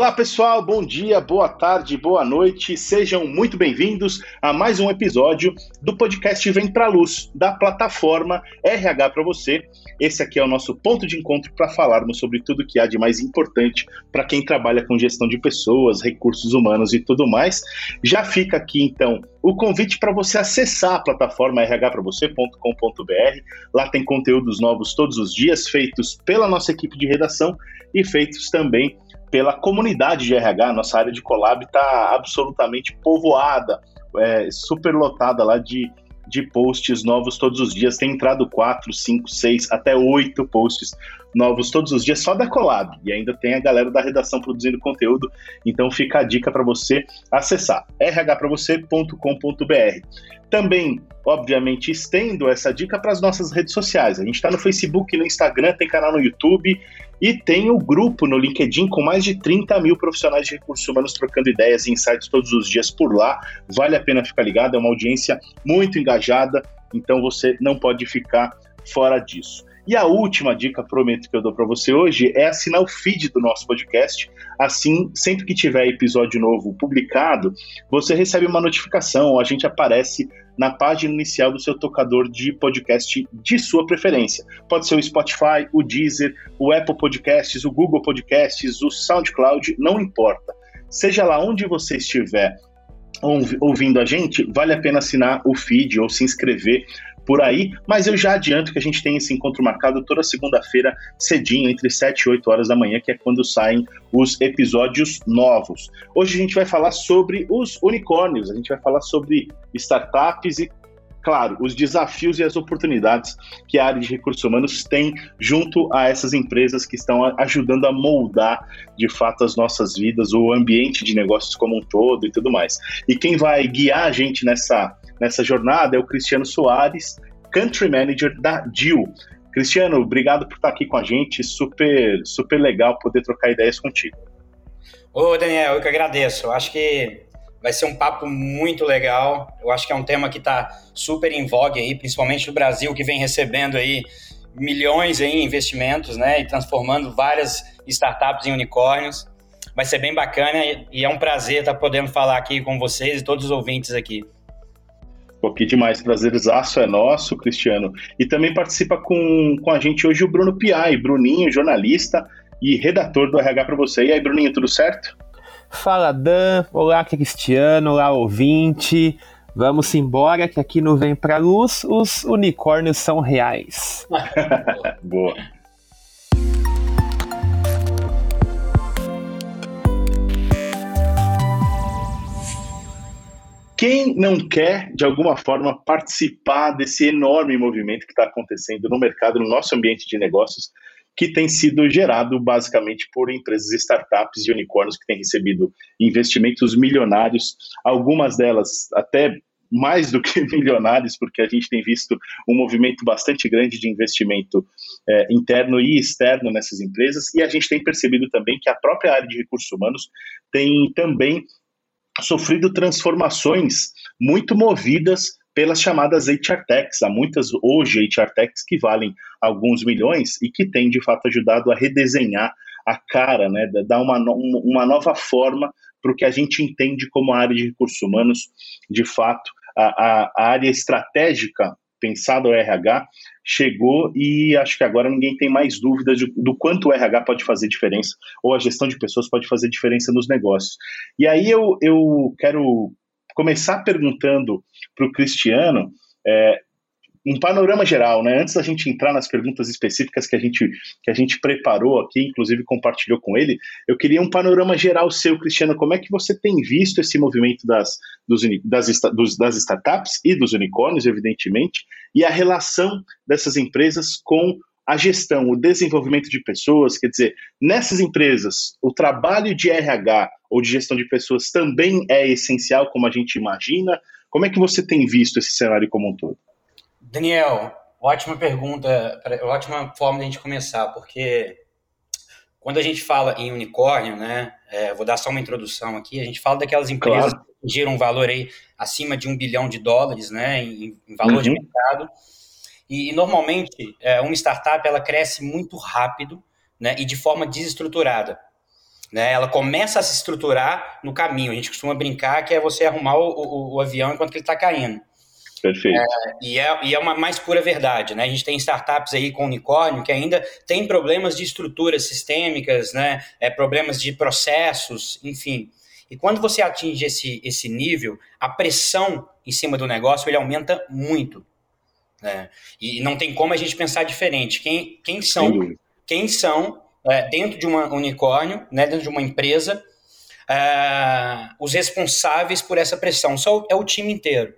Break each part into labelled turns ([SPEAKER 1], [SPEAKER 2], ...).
[SPEAKER 1] Olá pessoal, bom dia, boa tarde, boa noite, sejam muito bem-vindos a mais um episódio do podcast Vem Pra Luz, da plataforma RH para você. Esse aqui é o nosso ponto de encontro para falarmos sobre tudo que há de mais importante para quem trabalha com gestão de pessoas, recursos humanos e tudo mais. Já fica aqui então o convite para você acessar a plataforma rhpravocê.com.br. Lá tem conteúdos novos todos os dias, feitos pela nossa equipe de redação e feitos também pela comunidade de RH. Nossa área de collab está absolutamente povoada, é, super lotada lá de, de posts novos todos os dias. Tem entrado 4, 5, 6, até 8 posts novos todos os dias só da Collab. E ainda tem a galera da redação produzindo conteúdo. Então fica a dica para você acessar rhpravocê.com.br. Também, obviamente, estendo essa dica para as nossas redes sociais. A gente está no Facebook, no Instagram, tem canal no YouTube e tem o grupo no LinkedIn com mais de 30 mil profissionais de recursos humanos trocando ideias e insights todos os dias por lá. Vale a pena ficar ligado, é uma audiência muito engajada, então você não pode ficar fora disso. E a última dica, prometo que eu dou para você hoje, é assinar o feed do nosso podcast. Assim, sempre que tiver episódio novo publicado, você recebe uma notificação, a gente aparece na página inicial do seu tocador de podcast de sua preferência. Pode ser o Spotify, o Deezer, o Apple Podcasts, o Google Podcasts, o SoundCloud, não importa. Seja lá onde você estiver ouvindo a gente, vale a pena assinar o feed ou se inscrever por aí, mas eu já adianto que a gente tem esse encontro marcado toda segunda-feira, cedinho, entre 7 e 8 horas da manhã, que é quando saem os episódios novos. Hoje a gente vai falar sobre os unicórnios, a gente vai falar sobre startups e claro, os desafios e as oportunidades que a área de recursos humanos tem junto a essas empresas que estão ajudando a moldar de fato as nossas vidas, o ambiente de negócios como um todo e tudo mais. E quem vai guiar a gente nessa nessa jornada é o Cristiano Soares, Country Manager da DIL. Cristiano, obrigado por estar aqui com a gente, super, super legal poder trocar ideias contigo.
[SPEAKER 2] Ô, Daniel, eu que agradeço. Eu acho que vai ser um papo muito legal. Eu acho que é um tema que está super em vogue aí, principalmente no Brasil, que vem recebendo aí milhões em investimentos, né, e transformando várias startups em unicórnios. Vai ser bem bacana e é um prazer estar podendo falar aqui com vocês e todos os ouvintes aqui.
[SPEAKER 1] Pô, que demais, prazerzaço é nosso, Cristiano. E também participa com, com a gente hoje o Bruno Piai, Bruninho, jornalista e redator do RH para você. E aí, Bruninho, tudo certo?
[SPEAKER 3] Fala, Dan. Olá, Cristiano. Olá, ouvinte. Vamos embora, que aqui no Vem Pra Luz os unicórnios são reais.
[SPEAKER 1] Boa. Quem não quer, de alguma forma, participar desse enorme movimento que está acontecendo no mercado, no nosso ambiente de negócios, que tem sido gerado basicamente por empresas startups e unicórnios que têm recebido investimentos milionários, algumas delas até mais do que milionários, porque a gente tem visto um movimento bastante grande de investimento é, interno e externo nessas empresas, e a gente tem percebido também que a própria área de recursos humanos tem também sofrido transformações muito movidas pelas chamadas HR Techs. Há muitas hoje HR Techs que valem alguns milhões e que têm de fato ajudado a redesenhar a cara, né, dar uma, uma nova forma para o que a gente entende como área de recursos humanos, de fato, a, a, a área estratégica pensada o RH chegou e acho que agora ninguém tem mais dúvidas do quanto o RH pode fazer diferença, ou a gestão de pessoas pode fazer diferença nos negócios. E aí eu, eu quero começar perguntando para o Cristiano é, um panorama geral, né? Antes da gente entrar nas perguntas específicas que a gente que a gente preparou aqui, inclusive compartilhou com ele, eu queria um panorama geral seu, Cristiano. Como é que você tem visto esse movimento das, dos, das, dos, das startups e dos unicórnios, evidentemente, e a relação dessas empresas com a gestão, o desenvolvimento de pessoas, quer dizer, nessas empresas, o trabalho de RH ou de gestão de pessoas também é essencial, como a gente imagina. Como é que você tem visto esse cenário como um todo?
[SPEAKER 2] Daniel, ótima pergunta, ótima forma de a gente começar, porque quando a gente fala em unicórnio, né, é, vou dar só uma introdução aqui, a gente fala daquelas empresas claro. que geram um valor aí acima de um bilhão de dólares, né, em, em valor uhum. de mercado, e, e normalmente é, uma startup ela cresce muito rápido, né, e de forma desestruturada. né? Ela começa a se estruturar no caminho. A gente costuma brincar que é você arrumar o, o, o avião enquanto ele está caindo.
[SPEAKER 1] Perfeito. É,
[SPEAKER 2] e, é, e é uma mais pura verdade, né? A gente tem startups aí com unicórnio que ainda tem problemas de estruturas sistêmicas, né? É, problemas de processos, enfim. E quando você atinge esse, esse nível, a pressão em cima do negócio ele aumenta muito. Né? E não tem como a gente pensar diferente. Quem, quem são, quem são é, dentro de um unicórnio, né, dentro de uma empresa, é, os responsáveis por essa pressão? Só é o time inteiro.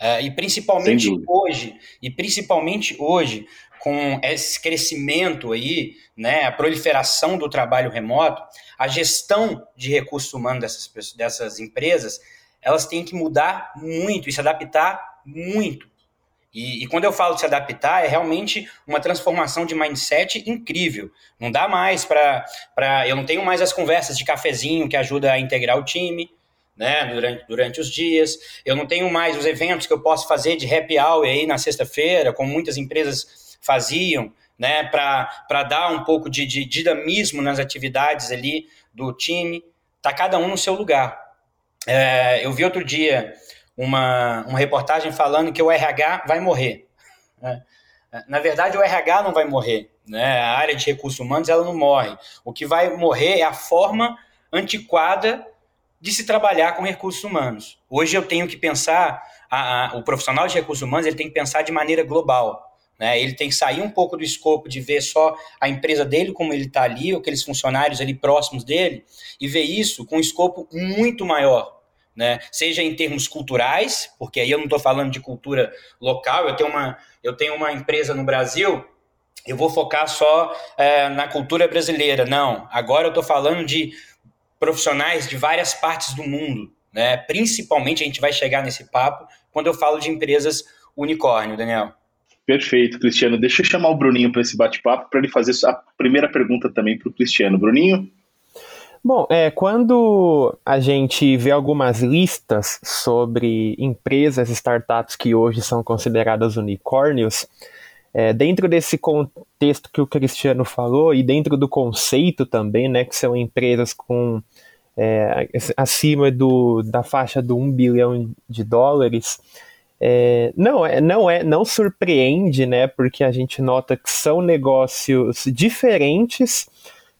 [SPEAKER 2] Uh, e principalmente hoje, e principalmente hoje, com esse crescimento aí, né, a proliferação do trabalho remoto, a gestão de recursos humanos dessas, dessas empresas, elas têm que mudar muito e se adaptar muito. E, e, quando eu falo de se adaptar, é realmente uma transformação de mindset incrível. Não dá mais para. Eu não tenho mais as conversas de cafezinho que ajuda a integrar o time né, durante, durante os dias. Eu não tenho mais os eventos que eu posso fazer de happy hour aí na sexta-feira, como muitas empresas faziam, né, para dar um pouco de, de dinamismo nas atividades ali do time. Tá cada um no seu lugar. É, eu vi outro dia uma, uma reportagem falando que o RH vai morrer. Né? Na verdade, o RH não vai morrer. Né? A área de recursos humanos ela não morre. O que vai morrer é a forma antiquada de se trabalhar com recursos humanos. Hoje eu tenho que pensar, a, a, o profissional de recursos humanos ele tem que pensar de maneira global. Né? Ele tem que sair um pouco do escopo de ver só a empresa dele, como ele está ali, ou aqueles funcionários ali próximos dele, e ver isso com um escopo muito maior. Né? Seja em termos culturais, porque aí eu não estou falando de cultura local, eu tenho uma, eu tenho uma empresa no Brasil eu vou focar só é, na cultura brasileira. Não, agora eu estou falando de profissionais de várias partes do mundo. Né? Principalmente a gente vai chegar nesse papo quando eu falo de empresas unicórnio, Daniel.
[SPEAKER 1] Perfeito, Cristiano. Deixa eu chamar o Bruninho para esse bate-papo para ele fazer a primeira pergunta também para o Cristiano. Bruninho?
[SPEAKER 3] Bom, é, quando a gente vê algumas listas sobre empresas, startups que hoje são consideradas unicórnios, é, dentro desse contexto que o Cristiano falou e dentro do conceito também, né, que são empresas com é, acima do, da faixa do 1 bilhão de dólares, é, não, é, não é, não surpreende, né, porque a gente nota que são negócios diferentes,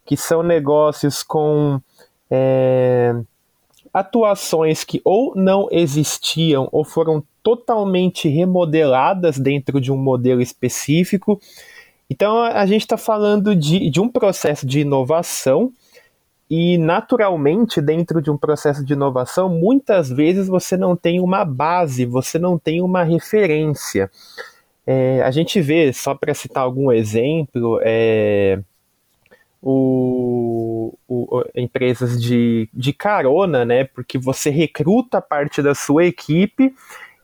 [SPEAKER 3] que são negócios com é, atuações que ou não existiam ou foram totalmente remodeladas dentro de um modelo específico. Então a gente está falando de, de um processo de inovação e naturalmente dentro de um processo de inovação muitas vezes você não tem uma base, você não tem uma referência. É, a gente vê, só para citar algum exemplo, é, o, o, empresas de, de carona, né? Porque você recruta parte da sua equipe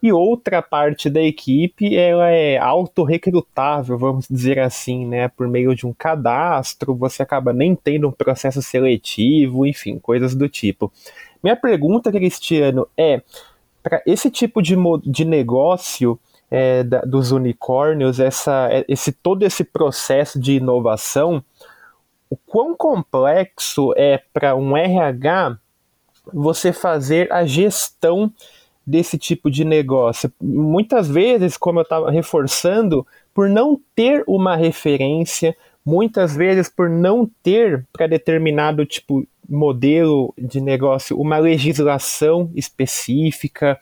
[SPEAKER 3] e outra parte da equipe ela é autorrecrutável, vamos dizer assim, né? Por meio de um cadastro, você acaba nem tendo um processo seletivo, enfim, coisas do tipo. Minha pergunta, Cristiano, é para esse tipo de, de negócio é, da, dos unicórnios, essa, é, esse todo esse processo de inovação o quão complexo é para um RH você fazer a gestão desse tipo de negócio. Muitas vezes, como eu estava reforçando, por não ter uma referência, muitas vezes por não ter para determinado tipo modelo de negócio uma legislação específica,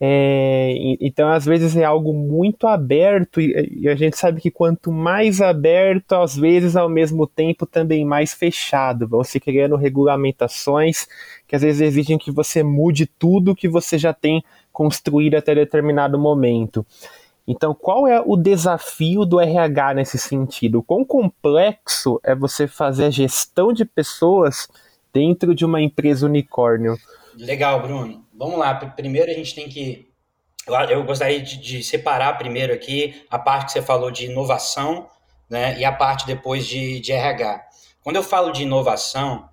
[SPEAKER 3] é, então, às vezes é algo muito aberto, e, e, a gente sabe que quanto mais aberto, às vezes ao mesmo tempo também mais fechado. Vão se criando regulamentações que às vezes exigem que você mude tudo que você já tem construído até determinado momento. Então, qual é o desafio do RH nesse sentido? O quão complexo é você fazer a gestão de pessoas dentro de uma empresa unicórnio?
[SPEAKER 2] Legal, Bruno. Vamos lá. Primeiro a gente tem que. Eu gostaria de, de, separar primeiro aqui a parte que você falou de inovação né, e a parte depois de, de RH. Quando eu falo de inovação,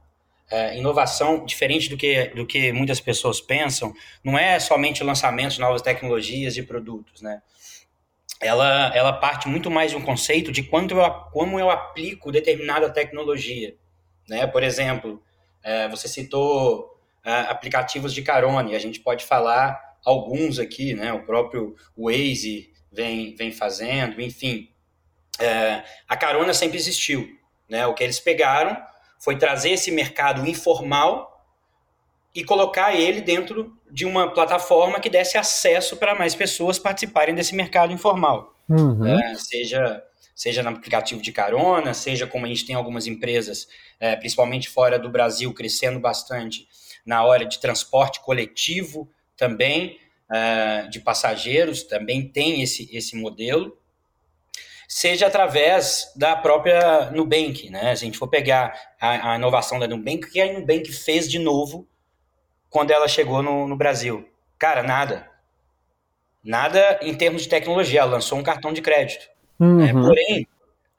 [SPEAKER 2] é, inovação, diferente do que, do que muitas pessoas pensam, não é somente o lançamento de novas tecnologias e produtos, né? Ela, ela parte muito mais de um conceito de quanto eu, como eu aplico determinada tecnologia, né? Por exemplo, É, você citou aplicativos de carona, e a gente pode falar alguns aqui, né? O próprio Waze vem, vem fazendo, enfim. É, a carona sempre existiu. Né? O que eles pegaram foi trazer esse mercado informal e colocar ele dentro de uma plataforma que desse acesso para mais pessoas participarem desse mercado informal. Uhum. Né? Seja, seja no aplicativo de carona, seja como a gente tem algumas empresas, é, principalmente fora do Brasil, crescendo bastante na hora de transporte coletivo também, é, de passageiros, também tem esse, esse modelo seja através da própria Nubank, né? Se a gente for pegar a, a inovação da Nubank, o que a Nubank fez de novo quando ela chegou no, no Brasil? Cara, nada. Nada em termos de tecnologia. Ela lançou um cartão de crédito. Uhum. Né? Porém,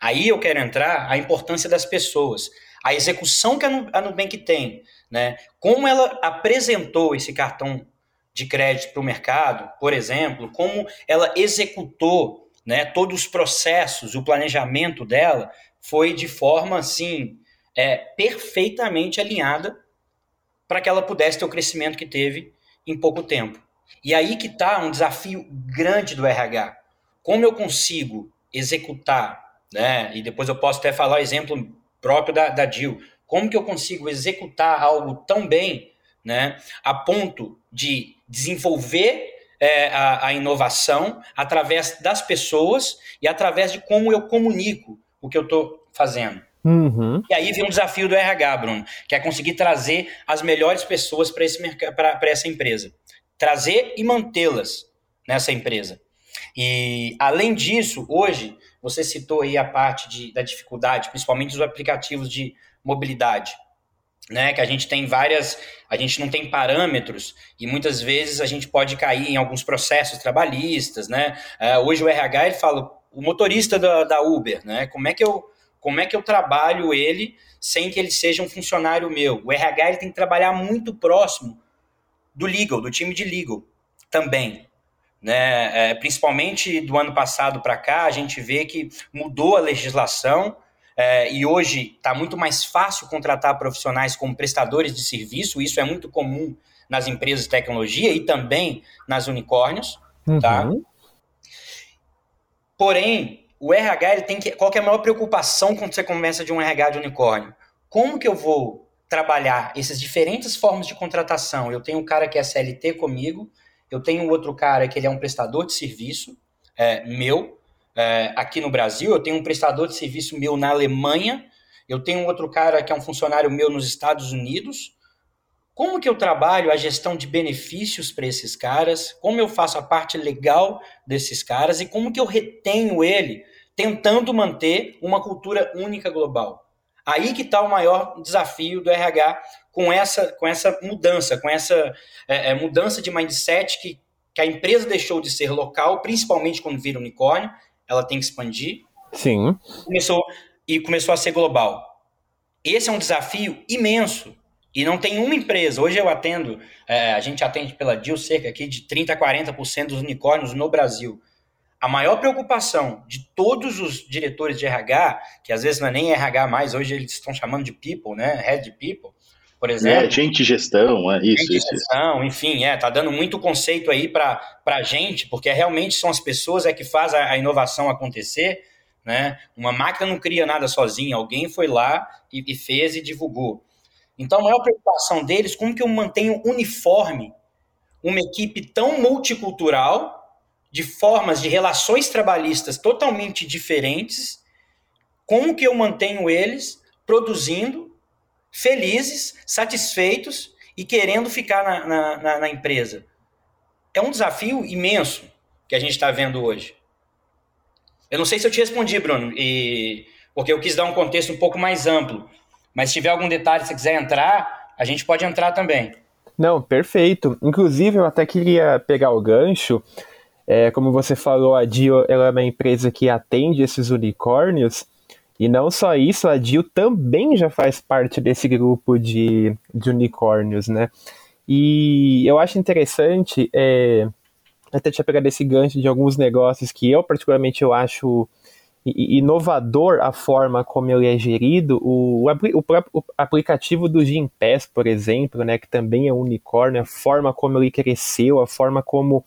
[SPEAKER 2] aí eu quero entrar a importância das pessoas. A execução que a Nubank tem, né? Como ela apresentou esse cartão de crédito para o mercado, por exemplo, como ela executou né? Todos os processos, o planejamento dela foi de forma assim é, perfeitamente alinhada para que ela pudesse ter o crescimento que teve em pouco tempo. E aí que está um desafio grande do RH. Como eu consigo executar, né? E depois eu posso até falar exemplo próprio da, da Jill. Como que eu consigo executar algo tão bem, né? A ponto de desenvolver é, a, a inovação através das pessoas e através de como eu comunico o que eu estou fazendo. Uhum. E aí vem um desafio do RH, Bruno, que é conseguir trazer as melhores pessoas para essa empresa. Trazer e mantê-las nessa empresa. E além disso, hoje, você citou aí a parte de, da dificuldade, principalmente dos aplicativos de mobilidade né? Que a gente tem várias, a gente não tem parâmetros e muitas vezes a gente pode cair em alguns processos trabalhistas, né? Uh, hoje o RH ele fala o motorista da, da Uber, né? Como é que eu como é que eu trabalho ele sem que ele seja um funcionário meu? O RH ele tem que trabalhar muito próximo do legal, do time de legal também. Né? É, principalmente do ano passado para cá, a gente vê que mudou a legislação é, e hoje está muito mais fácil contratar profissionais como prestadores de serviço, isso é muito comum nas empresas de tecnologia e também nas unicórnios, uhum. tá? Porém, o RH ele tem que. Qual que é a maior preocupação quando você começa de um RH de unicórnio? Como que eu vou trabalhar essas diferentes formas de contratação? Eu tenho um cara que é CLT comigo, eu tenho outro cara que ele é um prestador de serviço é, meu, é, aqui no Brasil, eu tenho um prestador de serviço meu na Alemanha, eu tenho outro cara que é um funcionário meu nos Estados Unidos. Como que eu trabalho a gestão de benefícios para esses caras? Como eu faço a parte legal desses caras e como que eu retenho ele tentando manter uma cultura única global? Aí que está o maior desafio do RH com essa, com essa mudança, com essa é, é, mudança de mindset que, que a empresa deixou de ser local, principalmente quando vira unicórnio, ela tem que expandir.
[SPEAKER 3] Sim.
[SPEAKER 2] Começou, e começou a ser global. Esse é um desafio imenso. E não tem uma empresa. Hoje eu atendo, é, a gente atende pela DIL cerca aqui de 30% a 40% dos unicórnios no Brasil. A maior preocupação de todos os diretores de RH, que às vezes não é nem RH mais, hoje eles estão chamando de people, né? Head people, por é, exemplo.
[SPEAKER 1] É, gente gestão, é isso. Gente isso,
[SPEAKER 2] gestão, isso. enfim, é, tá dando muito conceito aí para a gente, porque realmente são as pessoas é que faz a, a, inovação acontecer, né? Uma máquina não cria nada sozinha, alguém foi lá e, e fez e divulgou. Então, a maior preocupação deles, como que eu mantenho uniforme uma equipe tão multicultural, de formas de relações trabalhistas totalmente diferentes, como que eu mantenho eles produzindo felizes, satisfeitos e querendo ficar na, na, na, na empresa. É um desafio imenso que a gente está vendo hoje. Eu não sei se eu te respondi, Bruno, e... porque eu quis dar um contexto um pouco mais amplo. Mas se tiver algum detalhe você quiser entrar, a gente pode entrar também.
[SPEAKER 3] Não, perfeito. Inclusive, eu até queria pegar o gancho. É, como você falou, a Dio ela é uma empresa que atende esses unicórnios. E não só isso, a Jill também já faz parte desse grupo de, de unicórnios, né? E eu acho interessante, é, até tinha pegado esse gancho de alguns negócios que eu particularmente eu acho inovador a forma como ele é gerido. O, o, próprio aplicativo do Gimpass, por exemplo, né, que também é unicórnio, a forma como ele cresceu, a forma como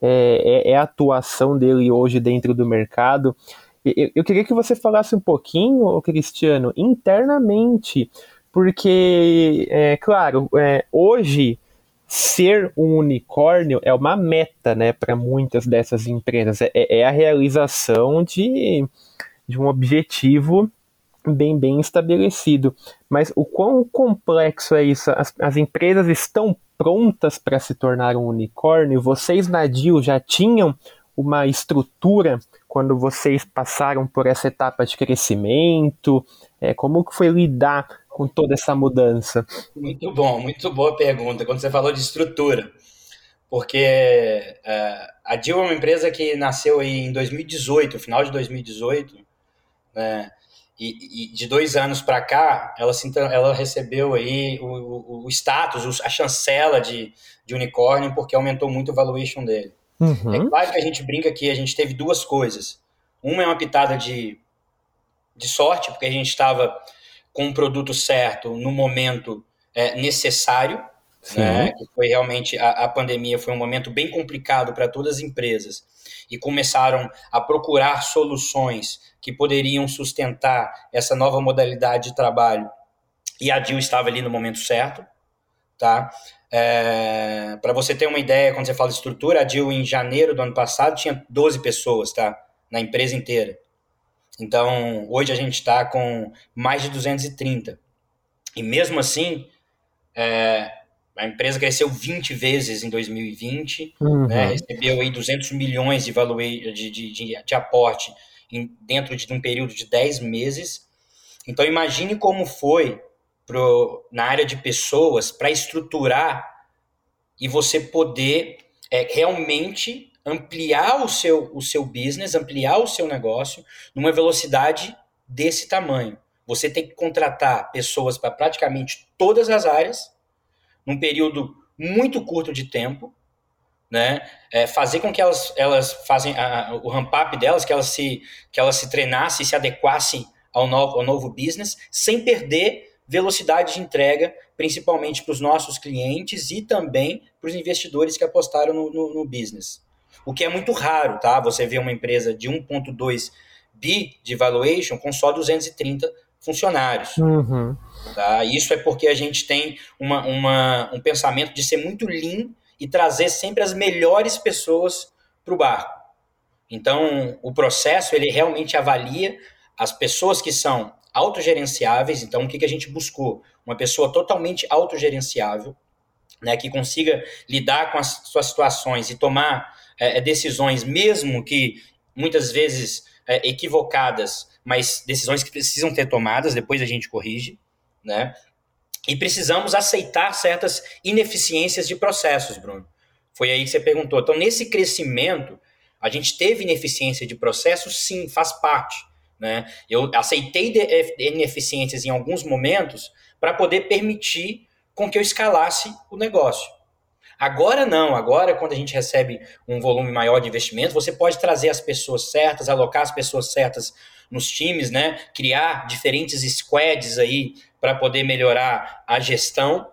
[SPEAKER 3] é, é, é a atuação dele hoje dentro do mercado. Eu, eu queria que você falasse um pouquinho, Cristiano, internamente, porque, é, claro, é, hoje ser um unicórnio é uma meta, né, para muitas dessas empresas. É, é, a realização de, de um objetivo bem bem estabelecido. Mas o quão complexo é isso? As, as empresas estão prontas para se tornar um unicórnio? Vocês na DIL já tinham uma estrutura quando vocês passaram por essa etapa de crescimento? É, como que foi lidar com toda essa mudança?
[SPEAKER 2] Muito bom, muito boa pergunta. Quando você falou de estrutura, porque é, a Dil é uma empresa que nasceu em 2018, final de 2018, né? E, e de dois anos para cá, ela, se, ela recebeu aí o, o, o status, a chancela de, de unicórnio, porque aumentou muito o valuation dele. Uhum. É claro que a gente brinca que a gente teve duas coisas. Uma é uma pitada de, de sorte, porque a gente estava com o produto certo no momento é, necessário, né? que foi realmente a, a pandemia foi um momento bem complicado para todas as empresas e começaram a procurar soluções que poderiam sustentar essa nova modalidade de trabalho. E a DIL estava ali no momento certo, tá? É, para você ter uma ideia, quando você fala de estrutura, a DIL em janeiro do ano passado tinha 12 pessoas, tá? Na empresa inteira. Então, hoje a gente está com mais de 230. E mesmo assim, é, a empresa cresceu 20 vezes em 2020, uhum. né, recebeu aí 200 milhões de, valor, de, de, de, de aporte em, dentro de um período de 10 meses. Então, imagine como foi pro, na área de pessoas para estruturar e você poder é, realmente ampliar o seu, o seu business, ampliar o seu negócio numa velocidade desse tamanho. Você tem que contratar pessoas para praticamente todas as áreas, num período muito curto de tempo, né? É, fazer com que elas, elas fazem a, o ramp-up delas, que elas se, que elas se treinassem e se adequassem ao novo, ao novo business, sem perder velocidade de entrega, principalmente para os nossos clientes e também para os investidores que apostaram no, no, no business o que é muito raro, tá? Você vê uma empresa de 1,2 bi de valuation com só 230 funcionários. Uhum. Tá? Isso é porque a gente tem uma, uma, um pensamento de ser muito lean e trazer sempre as melhores pessoas para o barco. Então, o processo ele realmente avalia as pessoas que são autogerenciáveis. Então, o que, que a gente buscou? Uma pessoa totalmente autogerenciável, né, que consiga lidar com as suas situações e tomar é, decisões, mesmo que muitas vezes é, equivocadas, mas decisões que precisam ter tomadas, depois a gente corrige, né? E precisamos aceitar certas ineficiências de processos, Bruno. Foi aí que você perguntou. Então, nesse crescimento, a gente teve ineficiência de processos? Sim, faz parte. Né? Eu aceitei ineficiências em alguns momentos para poder permitir com que eu escalasse o negócio. Agora não, agora quando a gente recebe um volume maior de investimento, você pode trazer as pessoas certas, alocar as pessoas certas nos times, né? Criar diferentes squads aí para poder melhorar a gestão.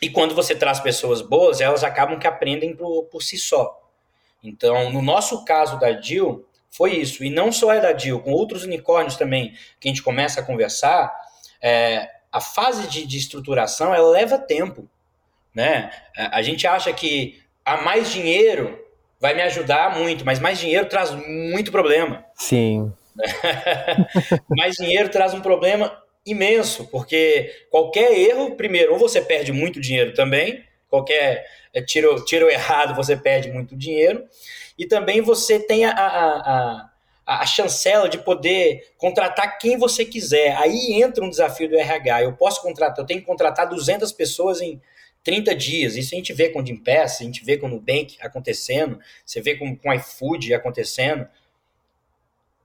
[SPEAKER 2] E quando você traz pessoas boas, elas acabam que aprendem por, por si só. Então, no nosso caso da Dil, foi isso. E não só é da Dil, com outros unicórnios também que a gente começa a conversar, é, a fase de, de estruturação ela leva tempo. Né? A gente acha que a mais dinheiro vai me ajudar muito, mas mais dinheiro traz muito problema.
[SPEAKER 3] Sim.
[SPEAKER 2] mais dinheiro traz um problema imenso, porque qualquer erro, primeiro, ou você perde muito dinheiro também, qualquer é, tiro, tiro errado você perde muito dinheiro, e também você tem a, a, a, a chancela de poder contratar quem você quiser. Aí entra um desafio do RH. Eu posso contratar, eu tenho que contratar 200 pessoas em 30 dias. Isso a gente vê com o Gimpass, a gente vê com o Nubank acontecendo, você vê com, com o iFood acontecendo.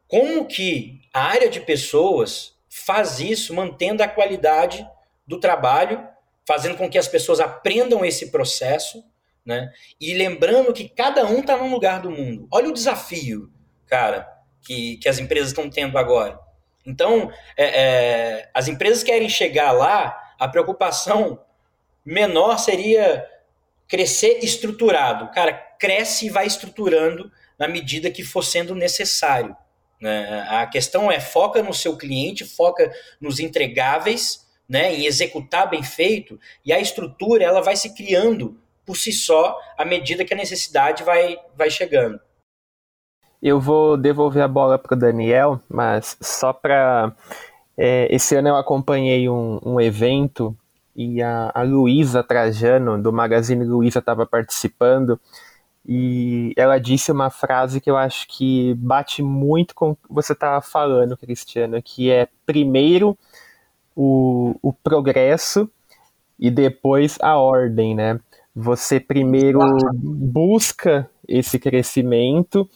[SPEAKER 2] Como que a área de pessoas faz isso mantendo a qualidade do trabalho, fazendo com que as pessoas aprendam esse processo, né? E lembrando que cada um está num lugar do mundo. Olha o desafio, cara. que, que as empresas estão tendo agora. Então, é, é, as empresas querem chegar lá, a preocupação menor seria crescer estruturado. Cara, cresce e vai estruturando na medida que for sendo necessário. Né? A questão é foca no seu cliente, foca nos entregáveis, né, em executar bem feito, e a estrutura ela vai se criando por si só à medida que a necessidade vai, vai chegando.
[SPEAKER 3] Eu vou devolver a bola para o Daniel, mas só para. É, esse ano eu acompanhei um, um evento e a, a Luísa Trajano, do Magazine Luiza, estava participando e ela disse uma frase que eu acho que bate muito com o que você estava falando, Cristiano, que é primeiro o, o progresso e depois a ordem, né? Você primeiro busca esse crescimento,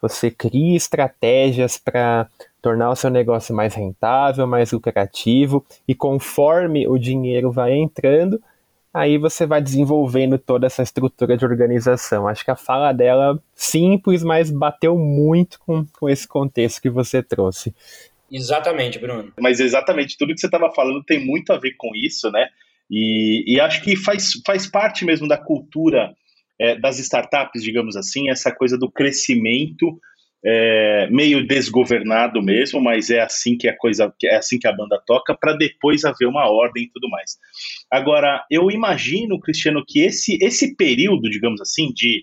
[SPEAKER 3] você cria estratégias para tornar o seu negócio mais rentável, mais lucrativo, e conforme o dinheiro vai entrando, aí você vai desenvolvendo toda essa estrutura de organização. Acho que a fala dela simples, mas bateu muito com, com esse contexto que você trouxe.
[SPEAKER 2] Exatamente, Bruno.
[SPEAKER 1] Mas exatamente, tudo que você estava falando tem muito a ver com isso, né? E, e acho que faz, faz parte mesmo da cultura é, das startups, digamos assim, essa coisa do crescimento é, meio desgovernado mesmo, mas é assim que a coisa, é assim que a banda toca, para depois haver uma ordem e tudo mais. Agora, eu imagino, Cristiano, que esse, esse período, digamos assim, de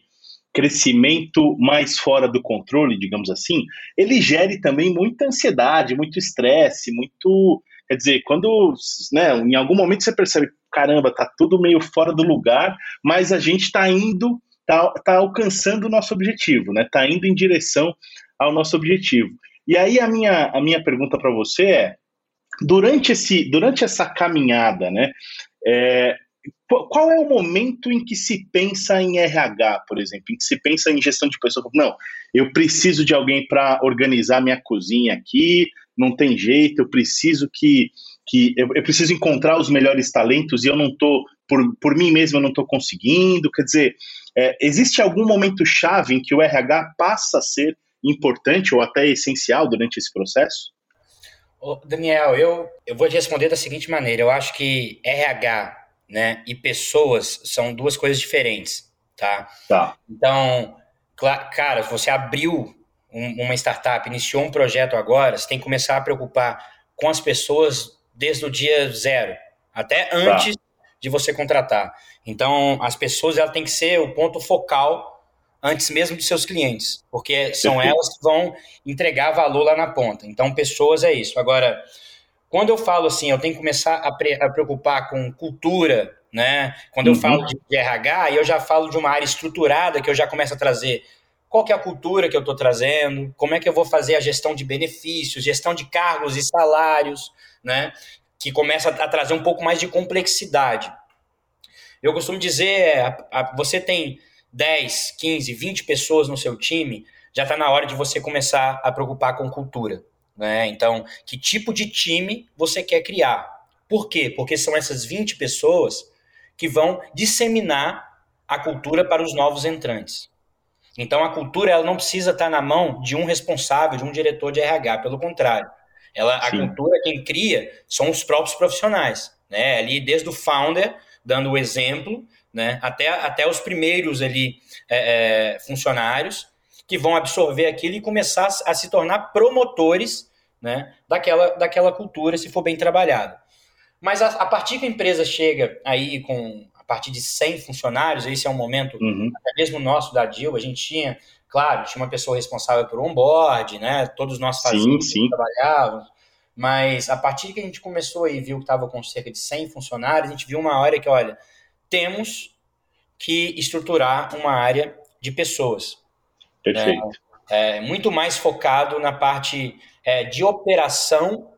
[SPEAKER 1] crescimento mais fora do controle, digamos assim, ele gere também muita ansiedade, muito estresse, muito. Quer dizer, quando né, em algum momento você percebe, caramba, tá tudo meio fora do lugar, mas a gente está indo, tá, tá alcançando o nosso objetivo, né? Tá indo em direção ao nosso objetivo. E aí a minha, a minha pergunta para você é, durante, esse, durante essa caminhada, né? É, qual é o momento em que se pensa em RH, por exemplo, em que se pensa em gestão de pessoas? Não, eu preciso de alguém para organizar minha cozinha aqui, não tem jeito, eu preciso que, que eu, eu preciso encontrar os melhores talentos e eu não estou, por, por mim mesmo, eu não estou conseguindo. Quer dizer, é, existe algum momento chave em que o RH passa a ser importante ou até essencial durante esse processo?
[SPEAKER 2] Daniel, eu, eu vou te responder da seguinte maneira: eu acho que RH né, e pessoas são duas coisas diferentes, tá?
[SPEAKER 1] Tá.
[SPEAKER 2] Então, cara, você abriu um, uma startup, iniciou um projeto agora, você tem que começar a preocupar com as pessoas desde o dia zero, até tá. antes tá. De você contratar. Então, as pessoas ela tem que ser o ponto focal antes mesmo de seus clientes, porque são elas que vão entregar valor lá na ponta. Então, pessoas é isso. Agora, quando eu falo assim, eu tenho que começar a, pre a preocupar com cultura, né? Quando eu uhum. falo de, de RH, eu já falo de uma área estruturada que eu já começo a trazer qual que é a cultura que eu estou trazendo, como é que eu vou fazer a gestão de benefícios, gestão de cargos e salários, né? Que começa a trazer um pouco mais de complexidade. Eu costumo dizer, a, você tem 10, 15, 20 pessoas no seu time, já está na hora de você começar a preocupar com cultura. Né? Então, que tipo de time você quer criar? Por quê? Porque são essas 20 pessoas que vão disseminar a cultura para os novos entrantes. Então, a cultura ela não precisa estar na mão de um responsável, de um diretor de RH, pelo contrário. Ela, a cultura, quem cria, são os próprios profissionais. Né? Ali, desde o founder, dando o exemplo, né? até, até os primeiros ali é, é, funcionários, que vão absorver aquilo e começar a se tornar promotores né, daquela, daquela cultura, se for bem trabalhado. Mas a, a, partir que a empresa chega aí com a partir de 100 funcionários, esse é um momento, uhum. até mesmo nosso da DIL, a gente tinha, claro, tinha uma pessoa responsável por onboard, né, todos nós fazíamos, sim, sim. trabalhávamos, mas a partir que a gente começou e viu que estava com cerca de 100 funcionários, a gente viu uma hora que, olha, temos que estruturar uma área de pessoas.
[SPEAKER 1] Perfeito.
[SPEAKER 2] É, é, muito mais focado na parte é, de operação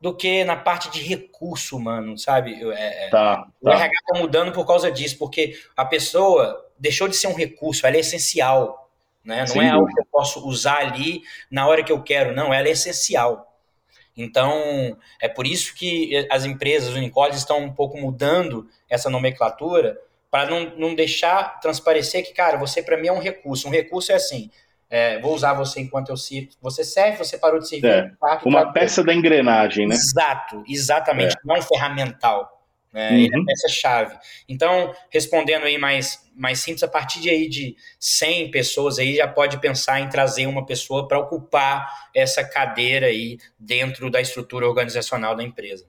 [SPEAKER 2] do que na parte de recurso humano, sabe? É,
[SPEAKER 1] é tá,
[SPEAKER 2] o RH está mudando por causa disso, porque a pessoa deixou de ser um recurso, ela é essencial. Né? Não Sim, é algo que eu posso usar ali na hora que eu quero, não, ela é essencial. Então, é por isso que as empresas, os unicórnios, estão um pouco mudando essa nomenclatura para não, não deixar transparecer que, cara, você para mim é um recurso. Um recurso é assim, é, vou usar você enquanto eu sirvo. Você serve, você parou de servir.
[SPEAKER 1] É, uma peça da engrenagem, né?
[SPEAKER 2] Exato, exatamente. É. Não é um ferramental. Né? Uhum. é peça-chave. Então, respondendo aí mais, mais simples, a partir de, aí de 100 pessoas aí já pode pensar em trazer uma pessoa para ocupar essa cadeira aí dentro da estrutura organizacional da empresa.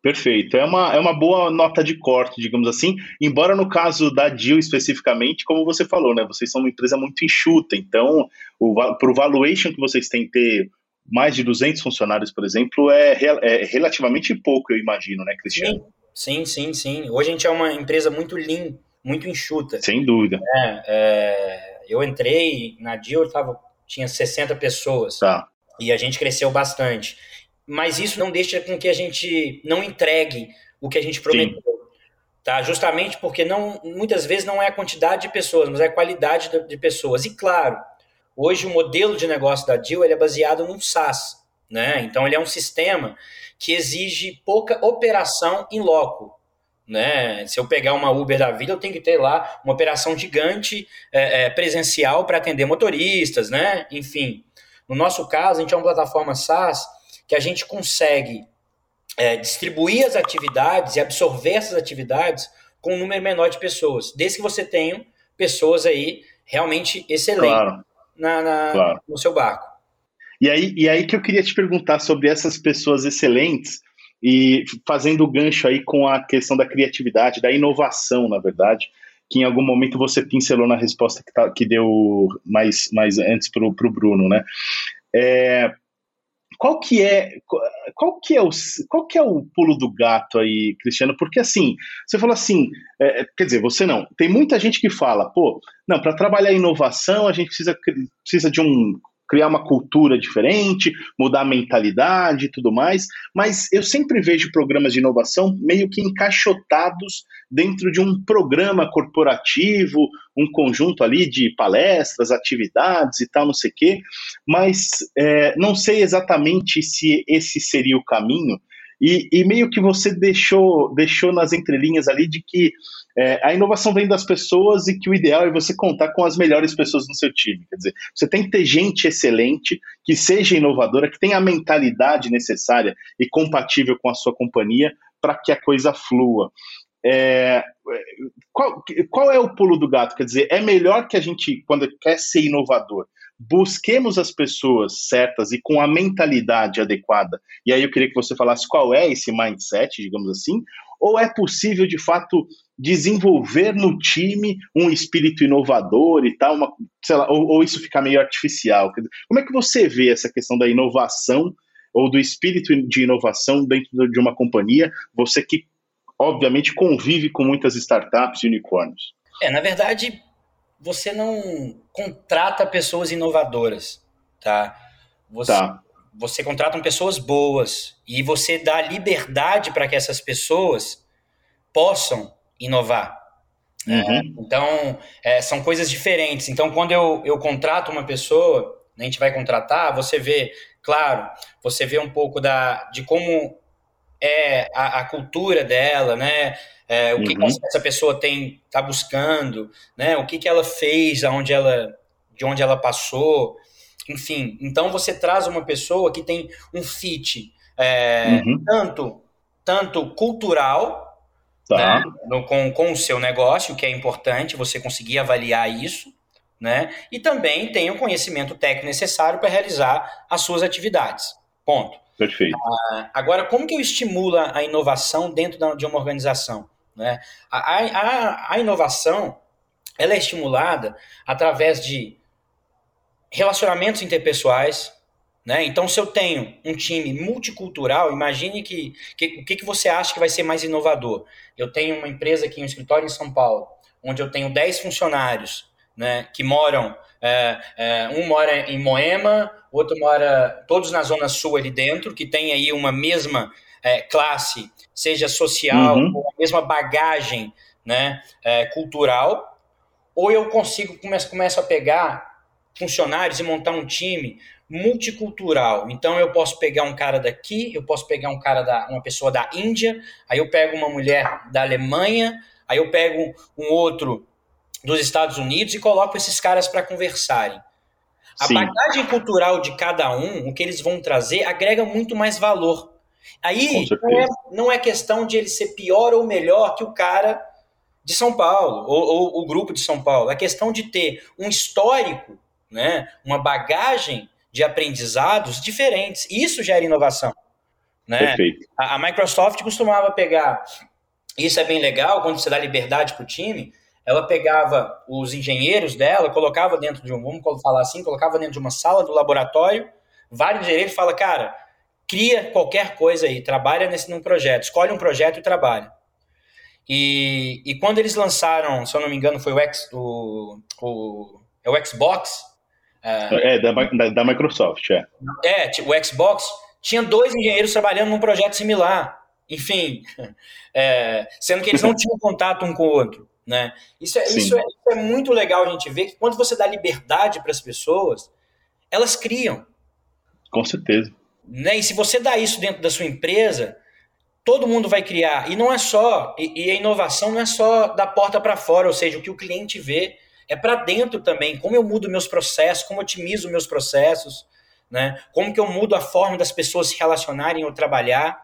[SPEAKER 1] Perfeito. É uma, é uma boa nota de corte, digamos assim. Embora no caso da Deal especificamente, como você falou, né? Vocês são uma empresa muito enxuta. Então, para o valuation que vocês têm ter mais de 200 funcionários, por exemplo, é, é relativamente pouco, eu imagino, né, Cristiano?
[SPEAKER 2] Sim, sim, sim, sim. Hoje a gente é uma empresa muito lean, muito enxuta.
[SPEAKER 1] Sem dúvida.
[SPEAKER 2] É, é, eu entrei na Deal, tava, tinha 60 pessoas.
[SPEAKER 1] Tá.
[SPEAKER 2] E a gente cresceu bastante mas isso não deixa com que a gente não entregue o que a gente prometeu. Sim. Tá? Justamente porque não, muitas vezes não é a quantidade de pessoas, mas é a qualidade de pessoas. E claro, hoje o modelo de negócio da Deal é baseado num SaaS. Né? Então ele é um sistema que exige pouca operação em loco. Né? Se eu pegar uma Uber da vida, eu tenho que ter lá uma operação gigante é, é, presencial para atender motoristas, né? Enfim, no nosso caso, a gente é uma plataforma SaaS que a gente consegue é, distribuir as atividades e absorver essas atividades com um número menor de pessoas, desde que você tenha pessoas aí realmente excelentes claro. na, na claro. no seu barco.
[SPEAKER 1] E aí, e aí que eu queria te perguntar sobre essas pessoas excelentes e fazendo o gancho aí com a questão da criatividade, da inovação, na verdade, que em algum momento você pincelou na resposta que, tá, que deu mais, mais antes para o Bruno, né? É, qual que é qual que é o qual que é o pulo do gato aí, Cristiano? Porque assim, você falou assim, é, quer dizer, você não. Tem muita gente que fala, pô, não, para trabalhar inovação a gente precisa precisa de um criar uma cultura diferente, mudar a mentalidade e tudo mais, mas eu sempre vejo programas de inovação meio que encaixotados dentro de um programa corporativo, um conjunto ali de palestras, atividades e tal, não sei o quê, mas é, não sei exatamente se esse seria o caminho, e, e meio que você deixou, deixou nas entrelinhas ali de que é, a inovação vem das pessoas e que o ideal é você contar com as melhores pessoas no seu time. Quer dizer, você tem que ter gente excelente, que seja inovadora, que tenha a mentalidade necessária e compatível com a sua companhia para que a coisa flua. É, qual, qual é o pulo do gato? Quer dizer, é melhor que a gente, quando quer ser inovador, busquemos as pessoas certas e com a mentalidade adequada. E aí eu queria que você falasse qual é esse mindset, digamos assim, ou é possível de fato desenvolver no time um espírito inovador e tal, uma, lá, ou, ou, isso fica meio artificial? Como é que você vê essa questão da inovação ou do espírito de inovação dentro de uma companhia? Você que obviamente convive com muitas startups e unicórnios.
[SPEAKER 2] É, na verdade, você não contrata pessoas inovadoras, tá? Você, tá. você contrata pessoas boas e você dá liberdade para que essas pessoas possam inovar. Né? Uhum. É, então, é, são coisas diferentes. Então, quando eu, eu contrato uma pessoa, a gente vai contratar, você vê, claro, você vê um pouco da, de como é a, a cultura dela, né? é, o que, uhum. essa pessoa tem está buscando, né? O que, que ela fez, aonde ela, de onde ela passou, enfim. Então você traz uma pessoa que tem um fit é, uhum. tanto tanto cultural tá. né, no, com, com o seu negócio, que é importante você conseguir avaliar isso, né? E também tem o conhecimento técnico necessário para realizar as suas atividades. Ponto.
[SPEAKER 1] Perfeito.
[SPEAKER 2] Ah, agora, como que eu estimulo a inovação dentro de uma organização? Né? A, a, a inovação ela é estimulada através de relacionamentos interpessoais. Né? Então, se eu tenho um time multicultural, imagine que, que o que, que você acha que vai ser mais inovador. Eu tenho uma empresa aqui, um escritório em São Paulo, onde eu tenho 10 funcionários né, que moram, é, é, um mora em Moema, outro mora, todos na Zona Sul ali dentro, que tem aí uma mesma é, classe, seja social, uhum. ou a mesma bagagem né, é, cultural, ou eu consigo, começo, começo a pegar funcionários e montar um time multicultural. Então eu posso pegar um cara daqui, eu posso pegar um cara da uma pessoa da Índia, aí eu pego uma mulher da Alemanha, aí eu pego um outro dos Estados Unidos e coloco esses caras para conversarem. A Sim. bagagem cultural de cada um, o que eles vão trazer, agrega muito mais valor. Aí não é, não é questão de ele ser pior ou melhor que o cara de São Paulo, ou, ou o grupo de São Paulo. É questão de ter um histórico, né, uma bagagem de aprendizados diferentes. Isso gera inovação. Né? A, a Microsoft costumava pegar, isso é bem legal, quando você dá liberdade para o time, ela pegava os engenheiros dela, colocava dentro de um, vamos falar assim, colocava dentro de uma sala do laboratório, vários engenheiros fala, cara, cria qualquer coisa aí, trabalha nesse num projeto, escolhe um projeto e trabalha. E, e quando eles lançaram, se eu não me engano, foi o, X, o, o, é o Xbox.
[SPEAKER 1] É, é da, da, da, Microsoft, é.
[SPEAKER 2] É, o Xbox tinha dois engenheiros trabalhando num projeto similar. Enfim, é, sendo que eles não tinham contato um com o outro. Né? Isso, é, isso, é, isso é muito legal a gente ver que quando você dá liberdade para as pessoas, elas criam.
[SPEAKER 1] Com certeza.
[SPEAKER 2] Né? E se você dá isso dentro da sua empresa, todo mundo vai criar. E não é só, e, e a inovação não é só da porta para fora, ou seja, o que o cliente vê é para dentro também. Como eu mudo meus processos, como otimizo meus processos, né? Como que eu mudo a forma das pessoas se relacionarem ou trabalhar.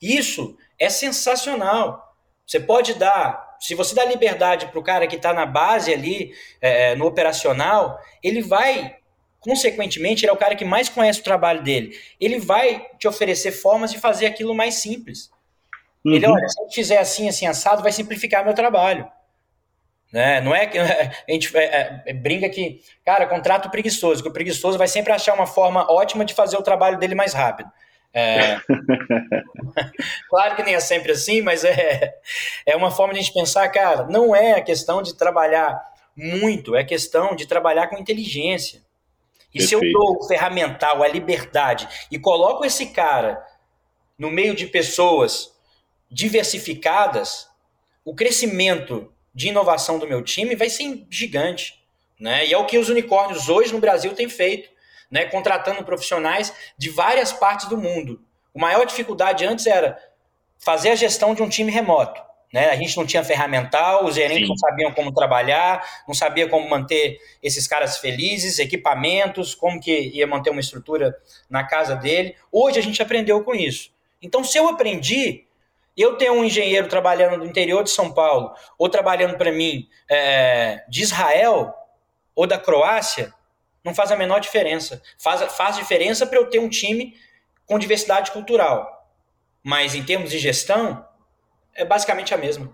[SPEAKER 2] Isso é sensacional. Você pode dar, se você dá liberdade para o cara que está na base ali, é, no operacional, ele vai consequentemente, ele é o cara que mais conhece o trabalho dele. Ele vai te oferecer formas de fazer aquilo mais simples. Uhum. Ele, olha, se eu fizer assim, assim, assado, vai simplificar meu trabalho. Né? Não é que a gente é, é, brinca que, cara, contrato preguiçoso, que o preguiçoso vai sempre achar uma forma ótima de fazer o trabalho dele mais rápido. É... claro que nem é sempre assim, mas é, é uma forma de a gente pensar, cara, não é a questão de trabalhar muito, é questão de trabalhar com inteligência. E Perfeito. se eu dou o ferramental, a liberdade, e coloco esse cara no meio de pessoas diversificadas, o crescimento de inovação do meu time vai ser gigante. Né? E é o que os unicórnios hoje no Brasil têm feito, né? contratando profissionais de várias partes do mundo. A maior dificuldade antes era fazer a gestão de um time remoto. Né? A gente não tinha ferramental, os gerentes Sim. não sabiam como trabalhar, não sabia como manter esses caras felizes, equipamentos, como que ia manter uma estrutura na casa dele. Hoje a gente aprendeu com isso. Então, se eu aprendi, eu tenho um engenheiro trabalhando no interior de São Paulo, ou trabalhando para mim é, de Israel ou da Croácia, não faz a menor diferença. Faz, faz diferença para eu ter um time com diversidade cultural. Mas em termos de gestão, é basicamente a mesma.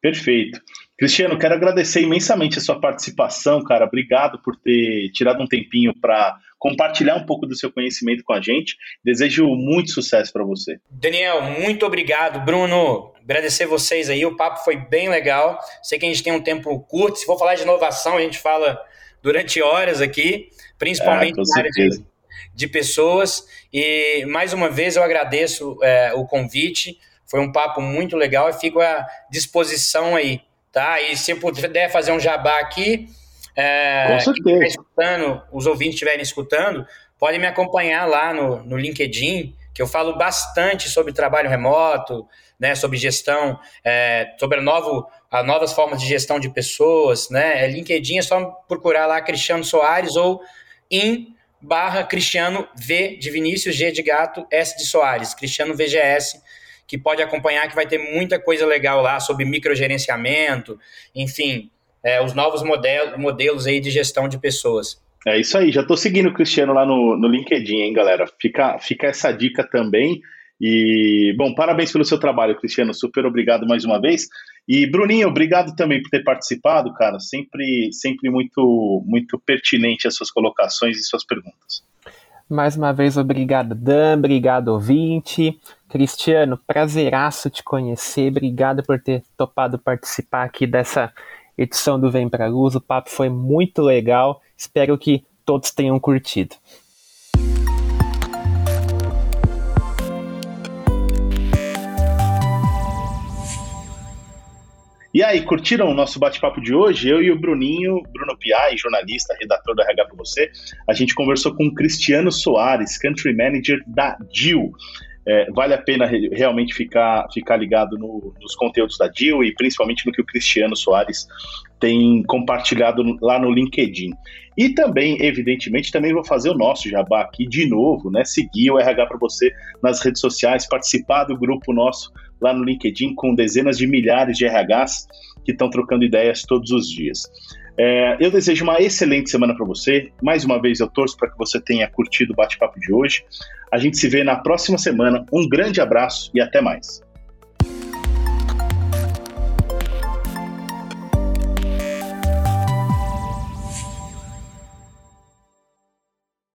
[SPEAKER 1] Perfeito. Cristiano, quero agradecer imensamente a sua participação, cara. Obrigado por ter tirado um tempinho para compartilhar um pouco do seu conhecimento com a gente. Desejo muito sucesso para você.
[SPEAKER 2] Daniel, muito obrigado. Bruno, agradecer vocês aí. O papo foi bem legal. Sei que a gente tem um tempo curto. Se for falar de inovação, a gente fala durante horas aqui, principalmente ah, na área de, de, pessoas. E mais uma vez eu agradeço é, o convite. Foi um papo muito legal e fico à disposição aí, tá? E se eu puder fazer um jabá aqui, é, Com certeza. escutando, os ouvintes estiverem escutando, podem me acompanhar lá no, no LinkedIn, que eu falo bastante sobre trabalho remoto, né, sobre gestão, é, sobre a novo, as novas formas de gestão de pessoas, né? É LinkedIn é só procurar lá Cristiano Soares ou em barra Cristiano V de Vinícius, G de Gato, S de Soares, Cristiano VGS que pode acompanhar, que vai ter muita coisa legal lá sobre microgerenciamento, enfim, é, os novos modelos, modelos aí de gestão de pessoas.
[SPEAKER 1] É isso aí, já estou seguindo o Cristiano lá no, no LinkedIn, hein, galera? Fica, fica essa dica também. E, bom, parabéns pelo seu trabalho, Cristiano. Super obrigado mais uma vez. E, Bruninho, obrigado também por ter participado, cara. Sempre, sempre muito, muito pertinente as suas colocações e suas perguntas.
[SPEAKER 3] Mais uma vez, obrigado, Dan. Obrigado, ouvinte. Cristiano, prazeraço te conhecer. Obrigado por ter topado participar aqui dessa edição do Vem Pra Luz. O papo foi muito legal. Espero que todos tenham curtido.
[SPEAKER 1] E aí, curtiram o nosso bate-papo de hoje? Eu e o Bruninho, Bruno Piai, jornalista, redator da RH para você, a gente conversou com o Cristiano Soares, Country Manager da DIL. É, vale a pena re realmente ficar, ficar ligado no, nos conteúdos da DIL e principalmente no que o Cristiano Soares tem compartilhado lá no LinkedIn. E também, evidentemente, também vou fazer o nosso jabá aqui de novo, né? Seguir o RH para você nas redes sociais, participar do grupo nosso lá no LinkedIn com dezenas de milhares de RHs que estão trocando ideias todos os dias. É, eu desejo uma excelente semana para você. Mais uma vez, eu torço para que você tenha curtido o bate-papo de hoje. A gente se vê na próxima semana. Um grande abraço e até mais.